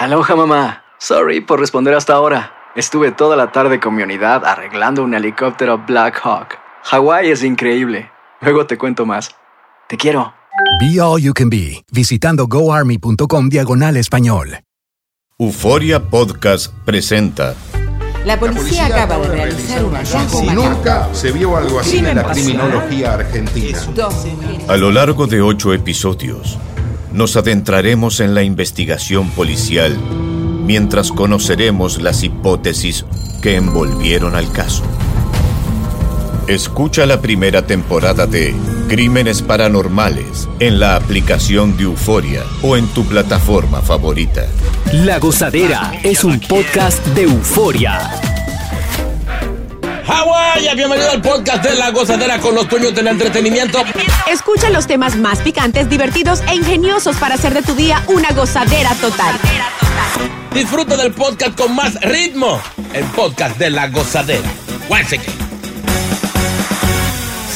Aloha mamá. Sorry por responder hasta ahora. Estuve toda la tarde con mi unidad arreglando un helicóptero Black Hawk. Hawái es increíble. Luego te cuento más. Te quiero. Be All You Can Be, visitando goarmy.com diagonal español. Euforia Podcast presenta. La policía, acaba de realizar un hallazgo macabro. Nunca se vio algo así en la criminología argentina. A lo largo de ocho episodios, nos adentraremos en la investigación policial mientras conoceremos las hipótesis que envolvieron al caso. Escucha la primera temporada de Crímenes Paranormales en la aplicación de Euforia o en tu plataforma favorita. La Gozadera es un podcast de euforia. Hawái, bienvenido al podcast de La Gozadera con los dueños del entretenimiento. Escucha los temas más picantes, divertidos e ingeniosos para hacer de tu día una gozadera total. Disfruta del podcast con más ritmo. El podcast de La Gozadera. Once again.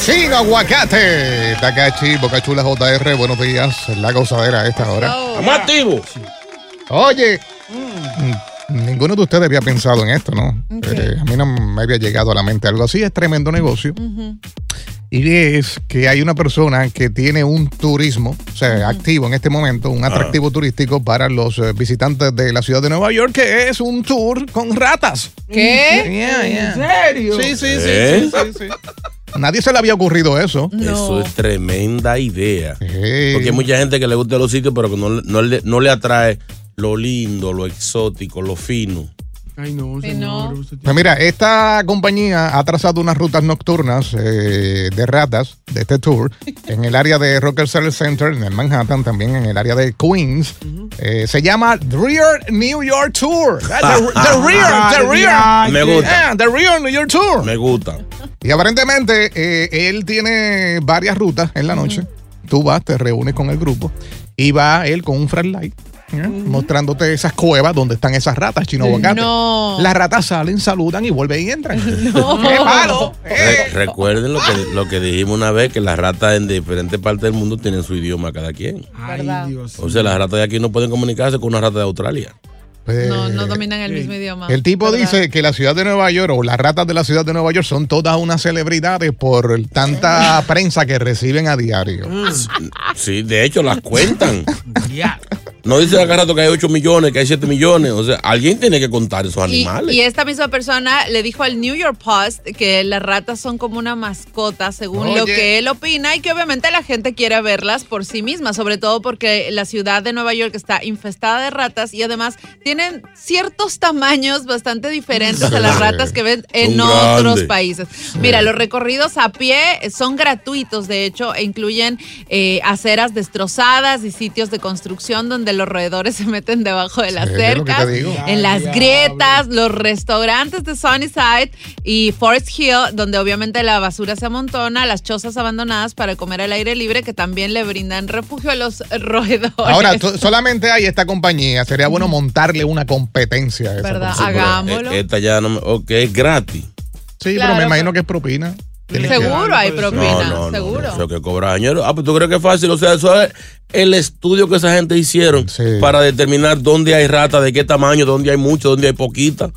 Sin aguacate. Takachi, Boca Chula JR, buenos días. La gozadera a esta hora. Estamos activos. Oye, ninguno de ustedes había pensado en esto, ¿no? Eh, a mí no me había llegado a la mente algo así. Es tremendo negocio. Y es que hay una persona que tiene un turismo, o sea, activo en este momento, un atractivo turístico para los eh, visitantes de la ciudad de Nueva York, que es un tour con ratas. ¿Qué? Yeah, yeah. ¿En serio? Sí, sí, sí, ¿Eh? sí, sí, sí. Nadie se le había ocurrido eso. Eso es tremenda idea. Porque hay mucha gente que le gusta los sitios, pero que no, no le, no le atrae lo lindo, lo exótico, lo fino. Ay, no, señor. no. usted tiene- Pues mira, esta compañía ha trazado unas rutas nocturnas eh, de ratas de este tour en el área de Rockefeller Center, en el Manhattan, también en el área de Queens. Eh, se llama The Rear New York Tour. Ah, The, the Rear, The Rear. Me gusta. Yeah, the Rear New York Tour. Me gusta. Y aparentemente eh, él tiene varias rutas en la noche. Tú vas, te reúnes con el grupo y va él con un flashlight. ¿Eh? Mostrándote esas cuevas donde están esas ratas chino aguacate. No. Las ratas salen, saludan y vuelven y entran. ¡Qué malo! Re- Eh. recuerden lo que, lo que dijimos una vez, que las ratas en diferentes partes del mundo tienen su idioma cada quien. Ay, ¿Verdad? Dios. O sea, las ratas de aquí no pueden comunicarse con una rata de Australia. Pues, No, no dominan el mismo idioma. El tipo ¿verdad? dice que la ciudad de Nueva York o las ratas de la ciudad de Nueva York son todas unas celebridades por tanta prensa que reciben a diario. Sí, de hecho las cuentan. No dice acá rato que hay 8 millones, que hay 7 millones. O sea, alguien tiene que contar esos animales. y esta misma persona le dijo al New York Post que las ratas son como una mascota, según lo que él opina, y que obviamente la gente quiere verlas por sí misma, sobre todo porque la ciudad de Nueva York está infestada de ratas y además tienen ciertos tamaños bastante diferentes a las ratas que ven en Son otros grandes. países. Mira, los recorridos a pie son gratuitos, de hecho, e incluyen eh, aceras destrozadas y sitios de construcción donde los roedores se meten debajo de las Sí, cercas, en las grietas, los restaurantes de Sunnyside y Forest Hill, donde obviamente la basura se amontona, las chozas abandonadas para comer al aire libre, que también le brindan refugio a los roedores. Ahora, solamente hay esta compañía. Sería bueno montarle una competencia a esa ¿Verdad? hagámoslo. eh, Esta ya no me. Ok, es gratis. Sí, Claro, pero me imagino pero- que es propina. Seguro hay propina, No, no, no. seguro. Eso que cobra añero. Ah, pues tú crees que es fácil. O sea, eso es el estudio que esa gente hicieron Sí. para determinar dónde hay rata, de qué tamaño, dónde hay mucho, dónde hay poquita.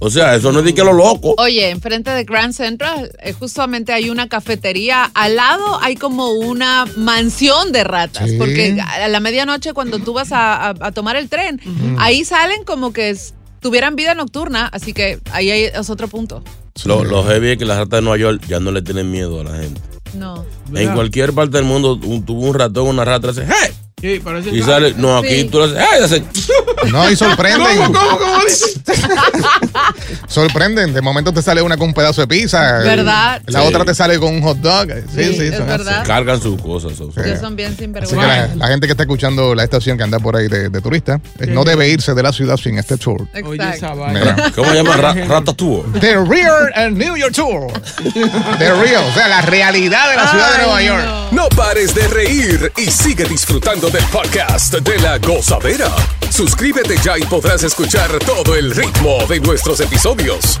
O sea, eso no es de que lo loco. Oye, enfrente de Grand Central, eh, justamente hay una cafetería. Al lado hay como una mansión de ratas. Sí. Porque a la medianoche, cuando tú vas a, a- a tomar el tren, ahí salen como que tuvieran vida nocturna. Así que ahí hay- es otro punto. Lo, lo heavy es que las ratas de Nueva York ya no le tienen miedo a la gente. No. En cualquier parte del mundo, un, tuvo un ratón, una rata, dice, ¡hey! Sí, parece y sale, no, aquí tú lo haces. ¡Ay! Hace. No, y sorprenden. ¿Cómo, cómo, cómo dices? sorprenden. De momento te sale una con un pedazo de pizza. ¿Verdad? La Sí. otra te sale con un hot dog. Sí, sí, Sí, es son así. verdad. Cargan sus cosas. son- Ellos son bien Así que sinvergüenza. la, la gente que está escuchando la estación que anda por ahí de, de turista eh, no debe irse de la ciudad sin este tour. Exacto. Mira. ¿Cómo se llama? Ra Ratatouille. The Real and New York Tour. The Real, o sea, la realidad de la ciudad de Nueva York. No pares de reír y sigue disfrutando del podcast de la gozadera. Suscríbete ya y podrás escuchar todo el ritmo de nuestros episodios.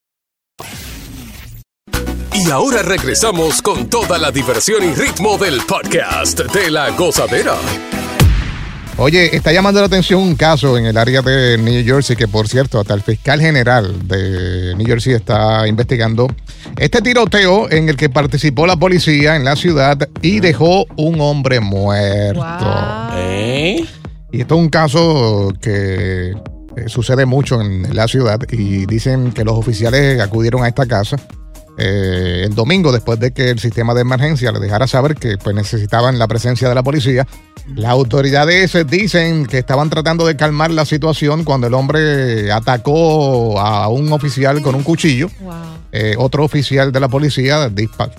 Y ahora regresamos con toda la diversión y ritmo del podcast de la gozadera. Oye, está llamando la atención un caso en el área de New Jersey que, por cierto, hasta el fiscal general de New Jersey está investigando este tiroteo en el que participó la policía en la ciudad y dejó un hombre muerto. ¿Eh? Y esto es un caso que eh, sucede mucho en la ciudad y dicen que los oficiales acudieron a esta casa eh, el domingo después de que el sistema de emergencia le dejara saber que pues, necesitaban la presencia de la policía. Las autoridades dicen que estaban tratando de calmar la situación cuando el hombre atacó a un oficial con un cuchillo. Wow. Eh, otro oficial de la policía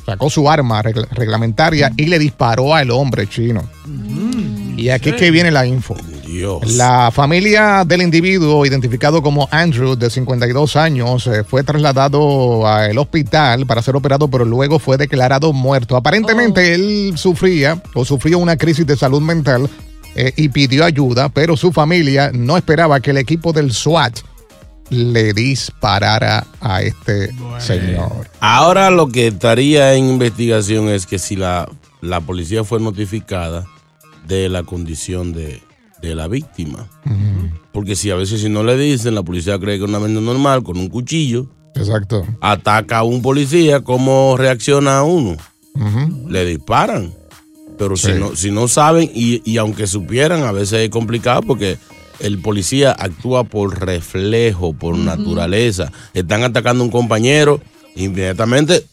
sacó su arma regla- reglamentaria y le disparó al hombre chino. Y aquí es que viene la info. Dios. La familia del individuo, identificado como Andrew, de 52 años, eh, fue trasladado al hospital para ser operado, pero luego fue declarado muerto. Aparentemente él sufría o sufrió una crisis de salud mental eh, y pidió ayuda, pero su familia no esperaba que el equipo del SWAT le disparara a este señor. Ahora lo que estaría en investigación es que si la, la policía fue notificada de la condición de, de la víctima. Porque si a veces si no le dicen, la policía cree que es una venda normal con un cuchillo, Exacto. ataca a un policía, ¿cómo reacciona uno? Ujú. Le disparan. Pero si, no, si no saben, y, y aunque supieran, a veces es complicado porque el policía actúa por reflejo, por naturaleza. Están atacando a un compañero, inmediatamente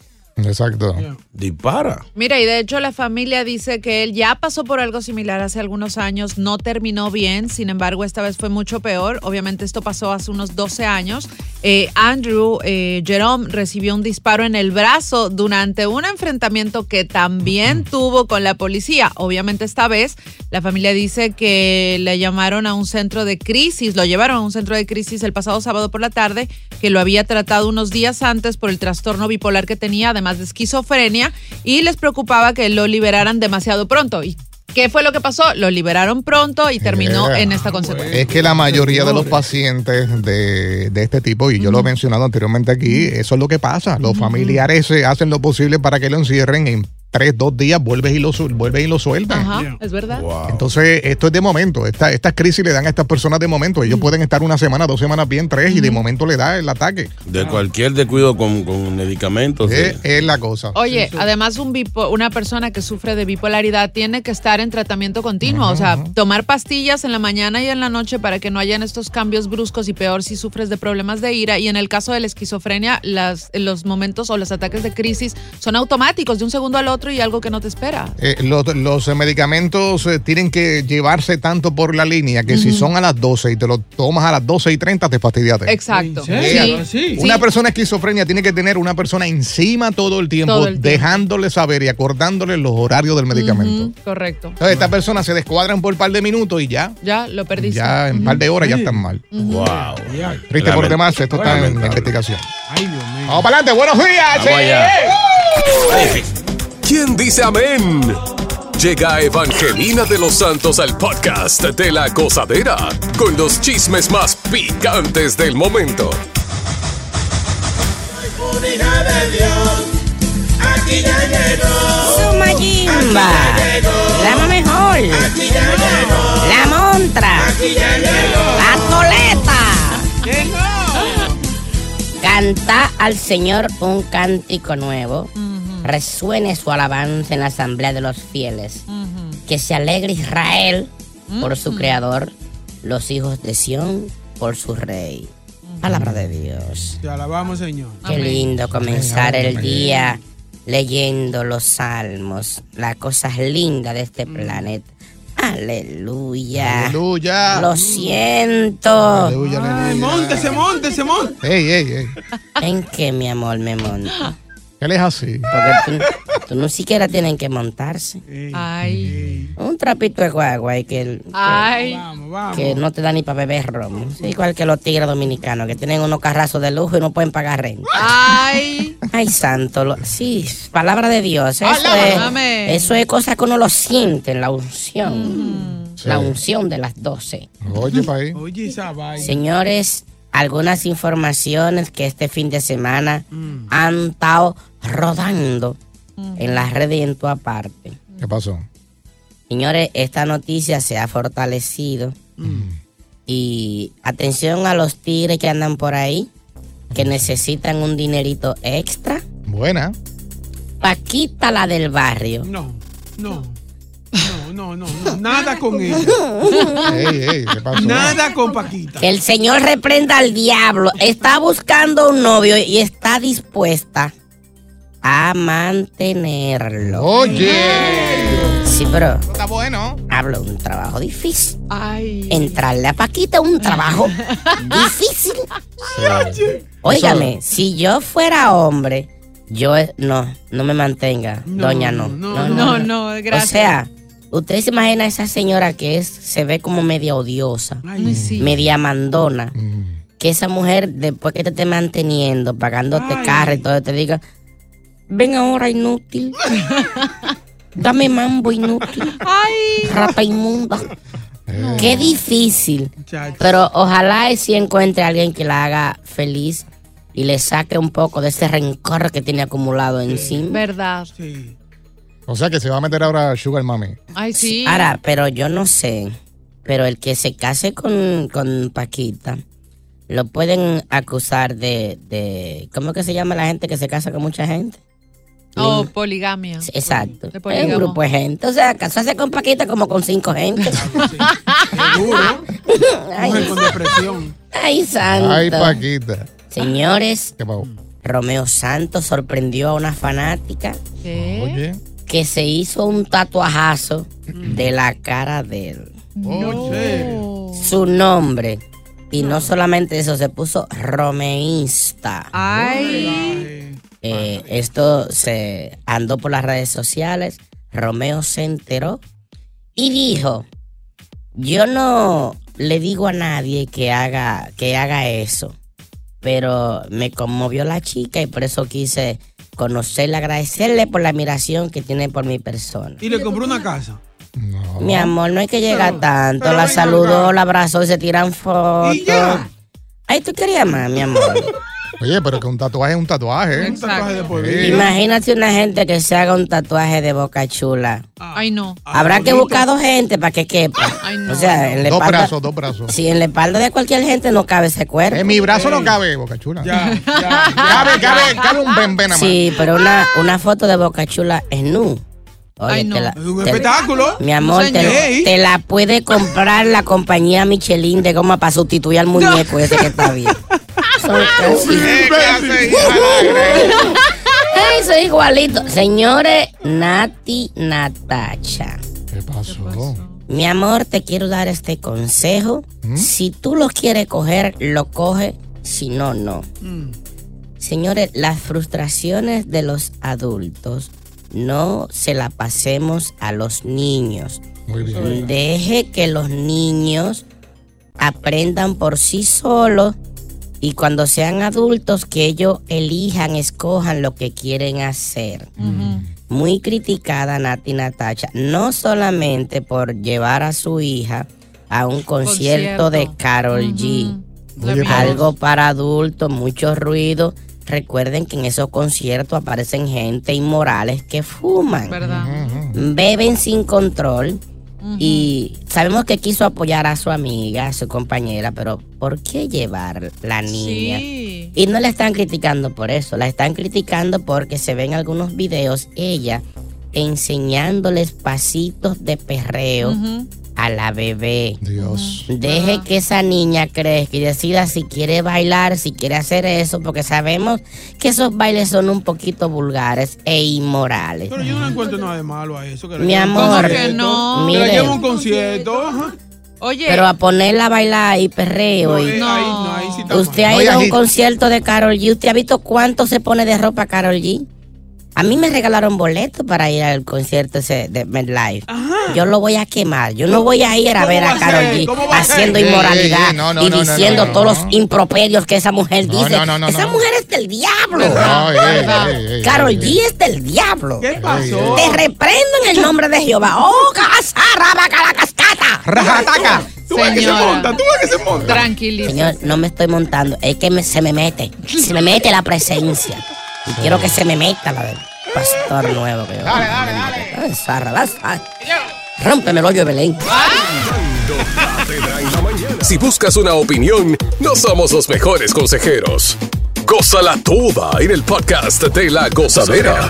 Exacto. dispara. Mira, y de hecho la familia dice que él ya pasó por algo similar hace algunos años, no terminó bien, sin embargo esta vez fue mucho peor. Obviamente esto pasó hace unos 12 años. Eh, Andrew eh, Jerome recibió un disparo en el brazo durante un enfrentamiento que también tuvo con la policía. Obviamente esta vez la familia dice que le llamaron a un centro de crisis, lo llevaron a un centro de crisis el pasado sábado por la tarde, que lo había tratado unos días antes por el trastorno bipolar que tenía, además de esquizofrenia, y les preocupaba que lo liberaran demasiado pronto. ¿Y qué fue lo que pasó? Lo liberaron pronto y terminó Yeah. en esta consecuencia. Es que la mayoría de los pacientes de, de este tipo, y yo lo he mencionado anteriormente aquí, eso es lo que pasa. Los familiares eh, hacen lo posible para que lo encierren en tres, dos días, vuelves y lo, vuelves y lo sueltan. Ajá, es verdad. Entonces, esto es de momento. Esta, estas crisis le dan a estas personas de momento. Ellos pueden estar una semana, dos semanas bien, tres, y de momento le da el ataque. De cualquier descuido con, con medicamentos. Es, eh, es la cosa. Oye, además un bipo- una persona que sufre de bipolaridad tiene que estar en tratamiento continuo, o sea, tomar pastillas en la mañana y en la noche para que no hayan estos cambios bruscos y peor si sufres de problemas de ira. Y en el caso de la esquizofrenia, las, los momentos o los ataques de crisis son automáticos, de un segundo al otro otro y algo que no te espera. Eh, los, los, medicamentos eh, tienen que llevarse tanto por la línea que si son a las 12 y te lo tomas a las 12 y 30, te fastidiaste. Exacto. Sí. Sí. Una persona esquizofrenia tiene que tener una persona encima todo el tiempo, Todo el tiempo. dejándole saber y acordándole los horarios del medicamento. Correcto. Entonces, estas personas se descuadran por un par de minutos y ya, Ya lo perdiste. ya en un par de horas ya están mal. Wow. Triste por demás, esto está en investigación. Ay, Dios mío. Vamos para adelante, buenos días. Vamos allá. ¿Quién dice amén? Llega Evangelina de los Santos al podcast de la gozadera con los chismes más picantes del momento. Unidad de Dios, aquí ya llegó. Sumayimba, la mejor, Aquí ya llegó. la montra, Aquí ya llegó. la toleta. Canta al Señor un cántico nuevo, resuene su alabanza en la asamblea de los fieles, que se alegre Israel por su creador, los hijos de Sión por su rey. Palabra de Dios. Te alabamos, Señor. Qué lindo comenzar el día leyendo los salmos, las cosas lindas de este planeta. Aleluya. Aleluya. Lo siento. Aleluya, Ay, aleluya. montese, montese, montese. Ey, ey, ey. ¿En qué, mi amor, me monto? Él es así. Porque tú, tú no siquiera tienen que montarse. Ay. Un trapito de guagua y que, el- Ay. Vamos, vamos. que no te da ni para beber romo. Es igual que los tigres dominicanos que tienen unos carrazos de lujo y no pueden pagar renta. Ay. Ay, santo. lo- sí, palabra de Dios. Eso es, eso es cosa que uno lo siente en la unción. La unción de las doce. Oye, pa' ahí. Oye, esa vaina. Señores, algunas informaciones que este fin de semana han estado rodando en las redes y en toda parte. ¿Qué pasó? Señores, esta noticia se ha fortalecido. Y atención a los tigres que andan por ahí, que necesitan un dinerito extra. Buena. Paquita la del barrio. No, no. No, no, no, no. Nada con ella. Ey, ey, ¿qué pasó? Nada con Paquita. Que el Señor reprenda al diablo. Está buscando un novio y está dispuesta a mantenerlo. Oye. Sí, pero Está bueno. hablo de un trabajo difícil. Ay. Entrarle a Paquita es un trabajo difícil. Óigame, si yo fuera hombre, yo eh, no, no me mantenga, doña no. No, No, no, gracias. O sea, usted se imagina a esa señora que es, se ve como media odiosa, Ay, sí. media mandona. Que esa mujer, después que te esté manteniendo, pagándote Ay. carro y todo, te diga, ven ahora inútil. Dame mambo inútil. Ay. Rata inmunda. Qué difícil. Pero ojalá y si encuentre a alguien que la haga feliz y le saque un poco de ese rencor que tiene acumulado encima. Verdad. Sí. O sea que se va a meter ahora Sugar Mami. Ay, sí. Ahora, pero yo no sé. Pero el que se case con, con Paquita, lo pueden acusar de, de. ¿Cómo que se llama la gente que se casa con mucha gente? Oh, poligamia. Exacto. De Es un grupo de gente. O sea, casarse con Paquita como con cinco gente. Seguro. Ay, Mujer con depresión. ay, santo. Ay, Paquita. Señores. Romeo Santos sorprendió a una fanática ¿Qué? Oye. Que se hizo un tatuajazo de la cara de él. Oye. Su nombre. Y no solamente eso, se puso romeísta. Ay. Eh, esto se andó por las redes sociales. Romeo se enteró y dijo: Yo no le digo a nadie que haga, que haga eso. Pero me conmovió la chica y por eso quise conocerle, agradecerle por la admiración que tiene por mi persona. Y le compró una casa. No. Mi amor, no hay que llegar Pero- tanto. pero La saludó, la abrazó y se tiran fotos. Y ya. Ay, tú querías más, mi amor. Oye, pero que un tatuaje es un tatuaje. ¿eh? Un tatuaje de por vida. Imagínate una gente que se haga un tatuaje de boca chula. Ay, no. Habrá que bonito. buscar dos gente para que quepa. Ay, no. o sea, en la Dos espalda. brazos, dos brazos. Si en la espalda de cualquier gente no cabe ese cuerpo. En mi brazo no cabe, Boca Chula. Ya, ya. Cabe, cabe, cabe un más. Sí, pero una, una foto de boca chula es nu. Oye, Ay, no. te la- Es un te- espectáculo. Mi amor, te, la puede comprar la compañía Michelin de goma para sustituir al muñeco ese que está bien. Ay, hizo igualito. Señores, Nati Natacha. ¿Qué pasó? Mi amor, te quiero dar este consejo. ¿Mm? Si tú lo quieres coger, lo coge. Si no, no. Señores, las frustraciones de los adultos no se la pasemos a los niños. Muy bien. Deje que los niños aprendan por sí solos y cuando sean adultos que ellos elijan, escojan lo que quieren hacer. Muy criticada Nati Natacha, no solamente por llevar a su hija a un concierto, de Carol G. Muy bien. Algo para adultos, mucho ruido. Recuerden que en esos conciertos aparecen gente inmorales que fuman ¿Verdad? beben sin control y sabemos que quiso apoyar a su amiga, a su compañera, pero ¿por qué llevar la niña? Sí. Y no la están criticando por eso, la están criticando porque se ven algunos videos ella enseñándoles pasitos de perreo a la bebé. Dios. Deje que esa niña crezca y decida si quiere bailar, si quiere hacer eso, porque sabemos que esos bailes son un poquito vulgares e inmorales. Pero yo no encuentro nada de malo a eso. Que Mi amor. concierto, ¿Cómo que no? Que la Mire. lleven a un concierto. ajá. Oye, Pero a ponerla a bailar y perreo No, y... eh, ahí, no, ahí sí está ¿Usted mal. ha No, ido a un concierto de Carol G? ¿Usted ha visto cuánto se pone de ropa Carol G? A mí me regalaron boletos para ir al concierto ese de MedLife. Yo lo voy a quemar. Yo no voy a ir a ¿Cómo ver a a Carol? G ¿Cómo va a haciendo inmoralidad y diciendo todos los improperios que esa mujer No, dice. no, no, no, esa no. mujer es del diablo. Carol G es del diablo. ¿Qué pasó? Te reprendo en el nombre de Jehová. ¡Oh, casarabacalacascata! ¡Rajataca! Tú ves que se monta, tú ves que se monta. tranquilízate. Señor, no me estoy montando, es que me- se me mete, se me mete la presencia. Y quiero que se me meta la del pastor nuevo que yo. Dale, dale, dale. Zarra, la zarra. Rómpeme el hoyo de Belén. Si buscas una opinión, no somos los mejores consejeros. Gózala toda en el podcast de la gozadera.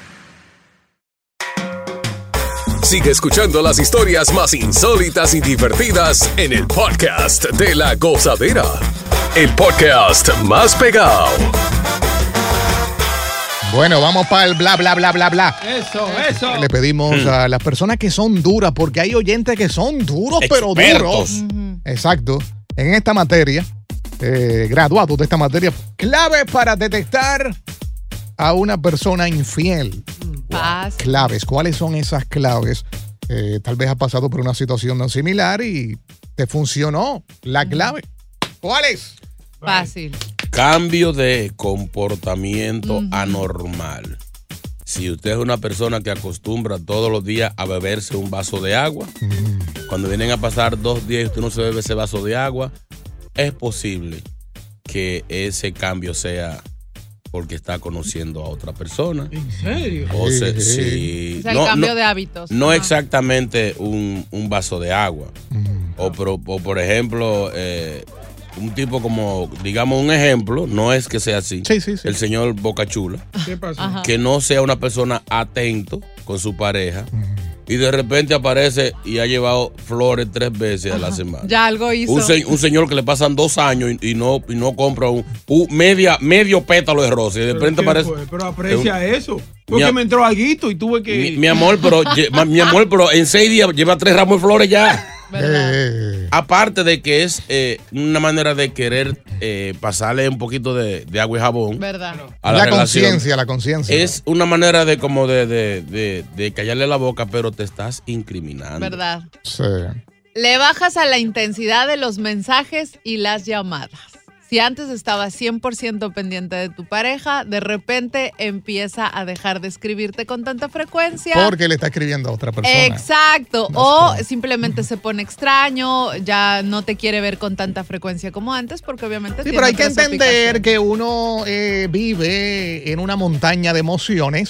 Sigue escuchando las historias más insólitas y divertidas en el podcast de la gozadera. El podcast más pegado. Bueno, vamos para el bla, bla, bla, bla, bla. Eso, eso. Le pedimos a las personas que son duras, porque hay oyentes que son duros, pero duros. Exacto. En esta materia, eh, graduados de esta materia, claves para detectar a una persona infiel. Paz. Claves. ¿Cuáles son esas claves? Eh, tal vez has pasado por una situación no similar y te funcionó la clave. ¿Cuál es? Fácil. Cambio de comportamiento anormal. Si usted es una persona que acostumbra todos los días a beberse un vaso de agua, cuando vienen a pasar dos días y usted no se bebe ese vaso de agua, es posible que ese cambio sea porque está conociendo a otra persona. ¿En serio? Sí. O sea, el No, cambio no- de hábitos. no exactamente un, un vaso de agua. o, pro- o, por ejemplo, eh, un tipo como, digamos un ejemplo, no es que sea así. El señor Bocachula. ¿Qué pasó? Ajá. Que no sea una persona atento con su pareja. Y de repente aparece y ha llevado flores tres veces a la semana. Ya algo hizo. Un, se- un señor que le pasan dos años y, y no, y no compra un, un media, medio pétalo de rosa. Y de repente ¿Qué aparece. fue? Pero aprecia un- eso. Porque Mi- me entró aguito y tuve que. Mi, mi amor, pero mi amor, pero en seis días lleva tres ramos de flores ya. Eh, aparte de que es eh, una manera de querer eh, pasarle un poquito de, de agua y jabón ¿Verdad? a la, conciencia, la conciencia. Es una manera de como de, de, de- de callarle la boca, pero te estás incriminando. ¿Verdad? Sí. Le bajas a la intensidad de los mensajes y las llamadas. Si antes estabas 100% pendiente de tu pareja, de repente empieza a dejar de escribirte con tanta frecuencia. Porque le está escribiendo a otra persona. Exacto. o simplemente se pone extraño, ya no te quiere ver con tanta frecuencia como antes, porque obviamente Sí, tiene pero hay que entender que uno eh, vive en una montaña de emociones,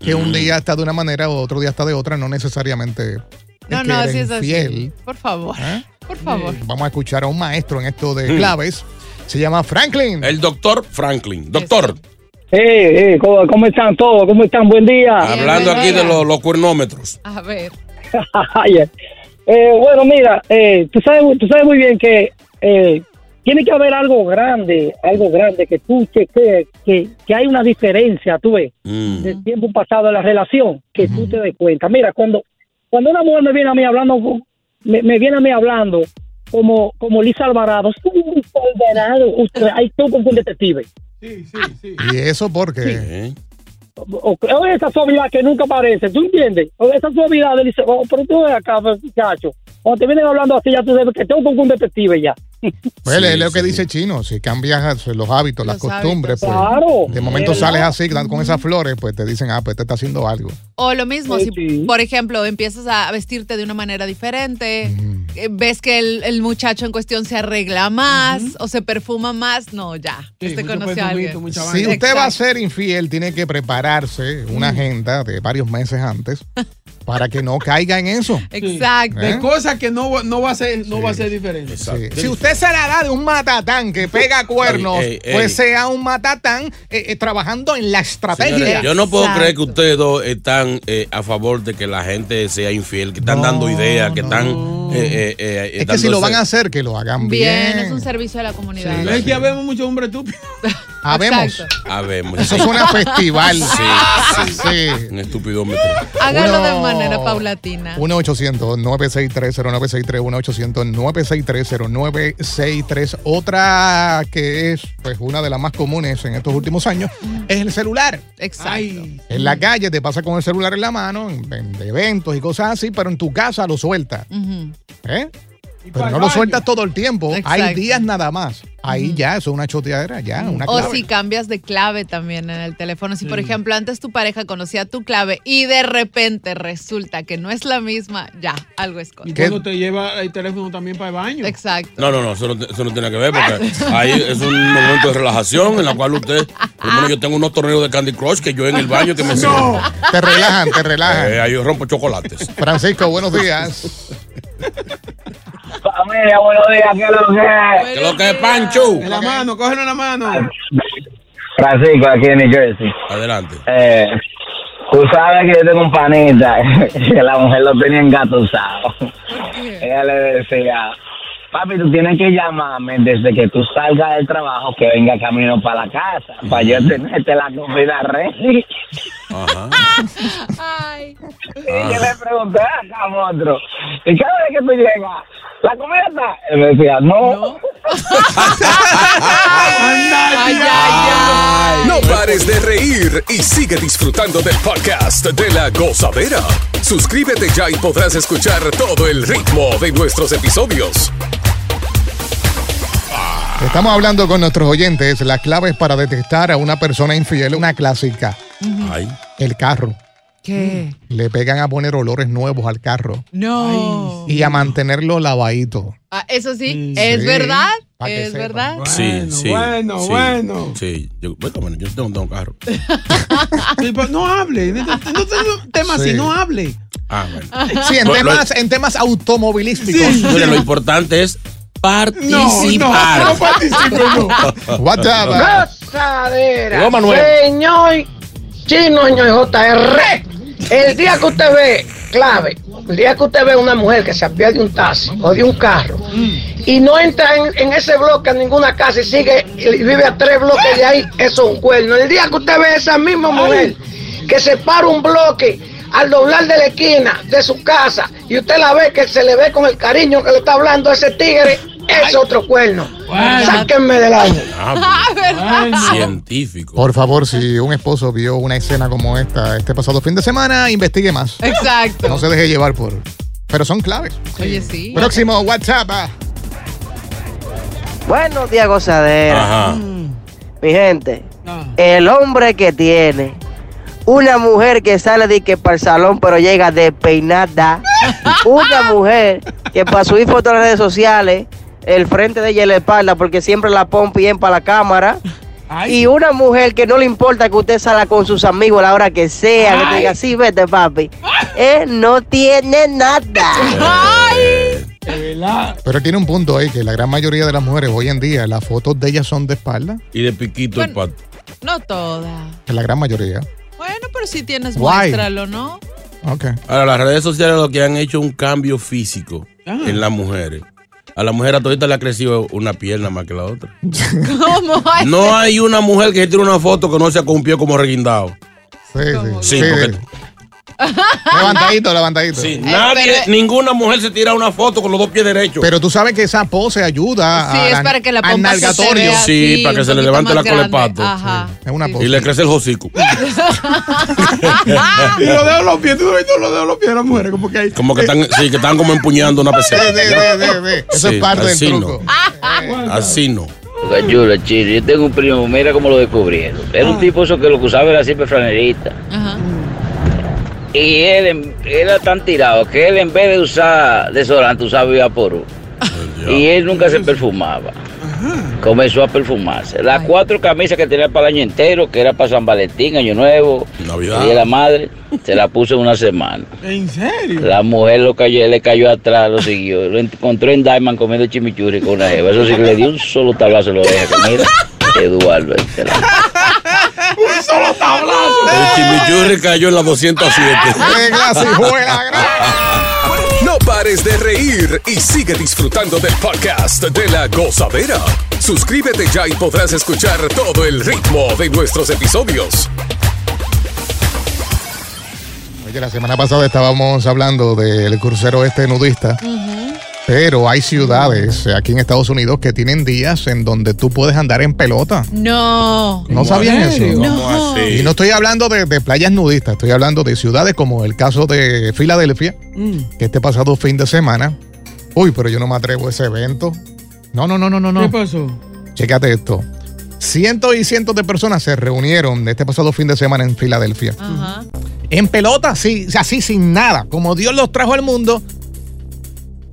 que un día está de una manera o otro día está de otra, no necesariamente. es No, no, así es así. Por favor. ¿Eh? Por favor. Vamos a escuchar a un maestro en esto de claves. Se llama Franklin. El doctor Franklin. Doctor, Eh, eh, ¿cómo, cómo están todos? ¿Cómo están? Buen día. hablando aquí de los, los cuernómetros. A ver. Eh. Bueno, mira, eh, tú, sabes, tú sabes muy bien que eh, tiene que haber algo grande, algo grande que tú chequees, que, que hay una diferencia, tú ves, del tiempo pasado de la relación, que tú te des cuenta. Mira, cuando, cuando una mujer me viene a mí hablando, me, me viene a mí hablando como, como Lisa Alvarado, sí, Lisa Alvarado, usted, ahí tú con un detective. ¿Y eso por qué? o, o esa suavidad que nunca aparece, ¿tú entiendes? O esa suavidad de dice, oh, pero tú ves acá, muchacho. Cuando te vienen hablando así, ya tú sabes que tengo con un detective ya. Pues es lo que dice Chino, si cambias los hábitos, las costumbres, hábitos. pues Claro. de momento ¿Verdad? sales así con esas flores, pues te dicen, ah, pues te está haciendo algo. O lo mismo, Sí, si por ejemplo empiezas a vestirte de una manera diferente, eh, ves que el, el muchacho en cuestión se arregla más o se perfuma más, no, ya, usted conoció a alguien. Si usted va a ser infiel, tiene que prepararse una agenda de varios meses antes para que no caiga en eso. Exacto. De ¿Eh? cosas que no, va- no va a ser, no va a ser diferente. Sí. Si usted se la da de un matatán que pega cuernos, Ey, ey, pues ey. sea un matatán eh, eh, trabajando en la estrategia. Señores, yo no puedo creer que ustedes dos están eh, a favor de que la gente sea infiel, que están dando ideas, que están. Eh, eh, eh, Es que si lo van a hacer, que lo hagan Bien, bien. es un servicio a la comunidad. No es que habemos muchos hombres estúpidos. Habemos. Ver, Eso suena a festival. Sí, sí. Sí. Un estupidómetro. Hágalo de Uno- manera paulatina. 1-800-963-0963, 1-800-963-0963. Otra que es pues una de las más comunes en estos últimos años es el celular. Exacto. En la calle te pasa con el celular en la mano, en, en eventos y cosas así, pero en tu casa lo sueltas. Ujú. ¿Eh? Pero no lo sueltas todo el tiempo. Hay días nada más. Ahí ya, eso es una choteadera, ya, una O clave. si cambias de clave también en el teléfono. Si, por ejemplo, antes tu pareja conocía tu clave y de repente resulta que no es la misma, ya, algo es Y cuando te lleva el teléfono también para el baño. Exacto. No, no, no, eso no, eso no tiene que ver porque ahí es un momento de relajación en la cual usted, menos yo tengo unos torneos de Candy Crush que yo en el baño que me No. Te relajan, te relajan. Eh, ahí yo rompo chocolates. Francisco, buenos días. Familia, buenos días, ¿qué es lo que ¿Qué es lo que es, Pancho? En la mano, cógelo en la mano. Francisco, aquí en New Jersey. Adelante. Eh, tú sabes que yo tengo un panita que la mujer lo tenía engatusado. Ella le decía, papi, tú tienes que llamarme desde que tú salgas del trabajo que venga camino para la casa, para yo tenerte la comida ready. Ajá. Ay. Y yo le pregunté acá a otro, y cada vez que tú llegas, ¿la comida está? Me decía, no. Ay, ay, ay. No pares de reír y sigue disfrutando del podcast de la gozadera. Suscríbete ya y podrás escuchar todo el ritmo de nuestros episodios. Estamos hablando con nuestros oyentes. Las claves para detectar a una persona infiel, una clásica. Ay. El carro. ¿Qué? Le pegan a poner olores nuevos al carro No. y a mantenerlo lavadito. Ah, eso sí, es Sí, verdad. Es sepa. verdad. Sí, sí. bueno, sí, bueno. Sí, yo, bueno, bueno, yo tengo, tengo carro. Sí, no hable. No, no, no, tema así, Sí. no hable. Ah, bueno. Sí, en Lo- lo- temas, en temas automovilísticos. Lo importante es participar. No, no no. What's up? Gozadera. Llegó Manuel. Señor Chino, señor JR. El día que usted ve, clave, el día que usted ve una mujer que se pierde un taxi o de un carro y no entra en, en ese bloque a ninguna casa y sigue y vive a tres bloques de ahí, eso es un cuerno. El día que usted ve esa misma mujer que se para un bloque al doblar de la esquina de su casa y usted la ve que se le ve con el cariño que le está hablando a ese tigre, es otro cuerno. Sáquenme del año. Científico. Por favor, si un esposo vio una escena como esta este pasado fin de semana, investigue más. Exacto. No se deje llevar por. Pero son claves. Oye, sí. Próximo WhatsApp. ah. Buenos días, gozadera. Ajá. Mi gente, el hombre que tiene una mujer que sale de que para el salón pero llega despeinada, una mujer que para subir fotos en las redes sociales, el frente de ella es la espalda porque siempre la pone bien para la cámara. Y una mujer que no le importa que usted salga con sus amigos a la hora que sea, que te diga, sí, vete, papi. Él no tiene nada. Pero tiene un punto ahí, que la gran mayoría de las mujeres hoy en día, las fotos de ellas son de espalda. Y de piquito el pato. No todas. La gran mayoría. Bueno, pero si tienes, Guay. muéstralo, ¿no? Ok. Ahora, las redes sociales lo que han hecho un cambio físico en las mujeres. A la mujer a todita le ha crecido una pierna más que la otra. ¿Cómo? No hay una mujer que tire una foto que no sea con un pie como reguindado. Sí, Sí, sí. porque Levantadito, levantadito. sí, nadie, ninguna mujer se tira una foto con los dos pies derechos. Pero tú sabes que esa pose ayuda Sí, a es para que la al nalgatorio. Sí, para que se le levante la pato. Ajá. Es una pose. Y le crece el hocico. y los dedos en los pies, tú no has visto los pies de las mujeres, como que hay. Como que están, sí, que están como empuñando una peseta. Eso es parte del así truco. No. Así no. Yo tengo un primo, mira cómo lo descubrieron. Era un tipo eso que lo que usaba era siempre franerita. Y él era tan tirado que él en vez de usar desodorante usaba Vaporú. Y él nunca se perfumaba. Comenzó a perfumarse. Las cuatro camisas que tenía para el año entero, que era para San Valentín, Año Nuevo, Navidad. Día de la Madre, se la puso en una semana. ¿En serio? La mujer lo cayó, le cayó atrás, lo siguió. Lo encontró en Diamond comiendo chimichurri con una jeva. Eso sí que le dio un solo tablazo oreja. Que mira, Eduardo. este la- Un solo tablazo. El chimichurri cayó en la 207. No pares de reír y sigue disfrutando del podcast de la gozadera. Suscríbete ya y podrás escuchar todo el ritmo de nuestros episodios. Oye, la semana pasada estábamos hablando del crucero este nudista. Pero hay ciudades aquí en Estados Unidos que tienen días en donde tú puedes andar en pelota. No. ¿No sabían eso? No. Y no estoy hablando de, de playas nudistas, estoy hablando de ciudades como el caso de Filadelfia, que este pasado fin de semana. Uy, pero yo no me atrevo a ese evento. No, no, no, no, no, no. ¿Qué pasó? Chécate esto. Cientos y cientos de personas se reunieron este pasado fin de semana en Filadelfia. Ajá. En pelota, sí, así sin nada. Como Dios los trajo al mundo,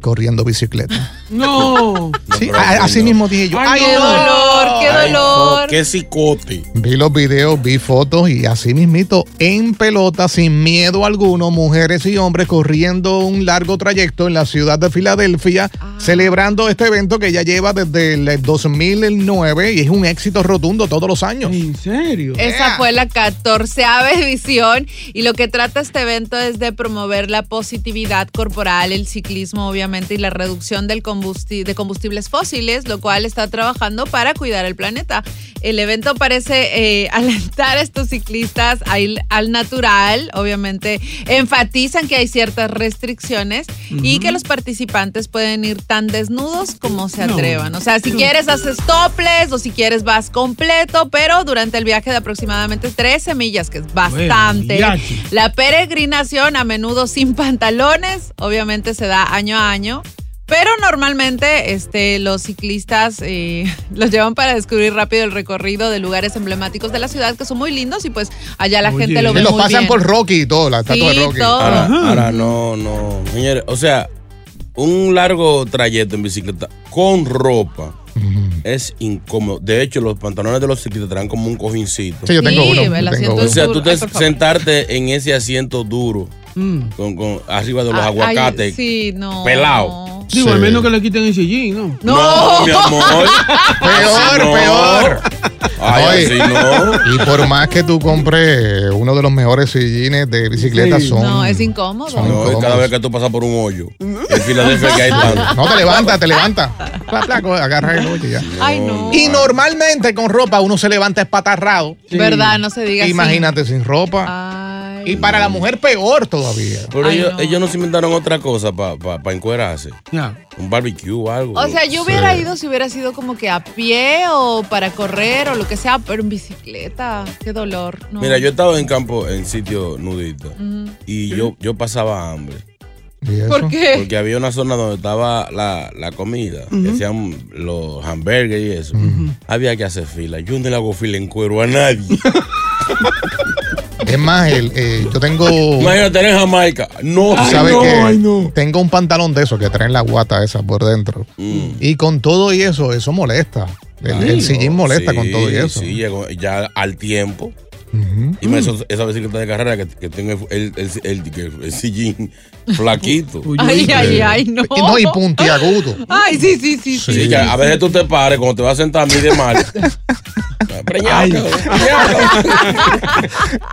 corriendo bicicleta. No. Sí, a- así mismo dije yo. Ay, Qué no. dolor, qué dolor. qué cicote. Vi los videos, vi fotos y así mismito, en pelota, sin miedo alguno, mujeres y hombres corriendo un largo trayecto en la ciudad de Filadelfia, celebrando este evento que ya lleva desde el 2009 y es un éxito rotundo todos los años. ¿En serio? Esa fue la catorceava edición y lo que trata este evento es de promover la positividad corporal, el ciclismo obviamente y la reducción del combusti- de combustibles fósiles, lo cual está trabajando para cuidar el planeta. El evento parece eh, alentar a estos ciclistas a ir al natural, obviamente enfatizan que hay ciertas restricciones y que los participantes pueden ir tan desnudos como se No. atrevan. O sea, si quieres haces toples o si quieres vas completo, pero durante el viaje de aproximadamente 13 millas, que es bastante. viaje. La peregrinación a menudo sin pantalones, obviamente se da año a año. Pero normalmente este, los ciclistas eh, los llevan para descubrir rápido el recorrido de lugares emblemáticos de la ciudad que son muy lindos y pues allá la gente lo ve Y los muy pasan bien. por Rocky y todo, la estatua Sí, de Rocky. todo. Ahora, ahora no, no. Señores, o sea, un largo trayecto en bicicleta con ropa es incómodo. De hecho, los pantalones de los ciclistas traen como un cojincito. Sí, yo tengo Sí, uno, yo el tengo asiento O sea, tú te Ay, sentarte en ese asiento duro, con, con- arriba de los Ah, aguacates, ay, sí, no. pelado. Digo, al menos que le quiten el sillín, ¿no? No, mi amor. Peor, No. peor. Ay, así no. Y por más que tú compres uno de los mejores sillines de bicicleta, Sí. son. No, es incómodo. No, y cada vez que tú pasas por un hoyo. En Filadelfia que hay tanto. No te levantas, te co- agarra el hoyo y ya. Ay, no. Y normalmente con ropa uno se levanta espatarrado. ¿Verdad? No se diga así. Imagínate sin ropa. Y para la mujer peor todavía. Pero Ay, ellos, no. ellos no se inventaron otra cosa para pa, pa encuerarse. Un barbecue o algo. O sea, yo hubiera Sí. ido si hubiera sido como que a pie o para correr o lo que sea, pero en bicicleta. Qué dolor. no. Mira, yo he estado en campo, en sitio nudista, Ujú. y yo, yo pasaba hambre. ¿Por qué? Porque había una zona donde estaba la, la comida, que Ujú. hacían los hamburgues y eso. Había que hacer fila. Yo no le hago fila en cuero a nadie. Es más, el, eh, yo tengo. Imagínate en Jamaica. No, ay, sabes no, que ay, no. tengo un pantalón de esos que traen la guata esa por dentro. Y con todo y eso, eso molesta. El, el sillín molesta con todo y eso. Sí, llegó ya al tiempo. Y me eso- esa bicicleta de carrera que, que el, el, el- el- el sillín flaquito. Ay, ay, ay, no. Y no, y puntiagudo. Ay, sí, sí, sí, sí. A veces tú te pares cuando te vas a sentar mide mal. Preñado.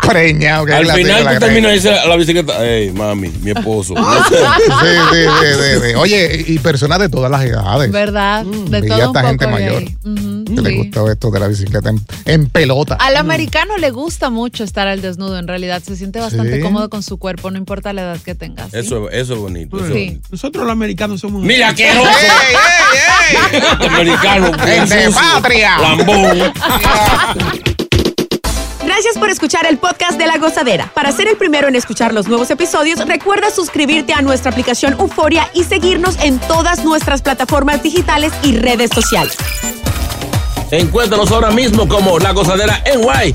Preñado. Al final tú terminas y dices a la bicicleta, hey, mami, mi esposo. Sí, sí, sí, sí, sí. Oye, y personas de todas las edades. ¿Verdad? De Veía todo un esta poco gente de mayor que le sí. gustaba esto de la bicicleta en, en pelota. Al americano le gusta mucho estar al desnudo, en realidad. Se siente bastante Sí. cómodo con su cuerpo, no importa la edad que tengas. Eso, eso es bonito. eso es Sí. bonito. Nosotros los americanos somos. Mira, asqueroso. Americano. ¡En de sucio, patria! Lambón. Gracias por escuchar el podcast de La Gozadera. Para ser el primero en escuchar los nuevos episodios, recuerda suscribirte a nuestra aplicación Euforia y seguirnos en todas nuestras plataformas digitales y redes sociales. Encuéntranos ahora mismo como La Gozadera en Guay.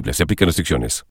Se aplican restricciones.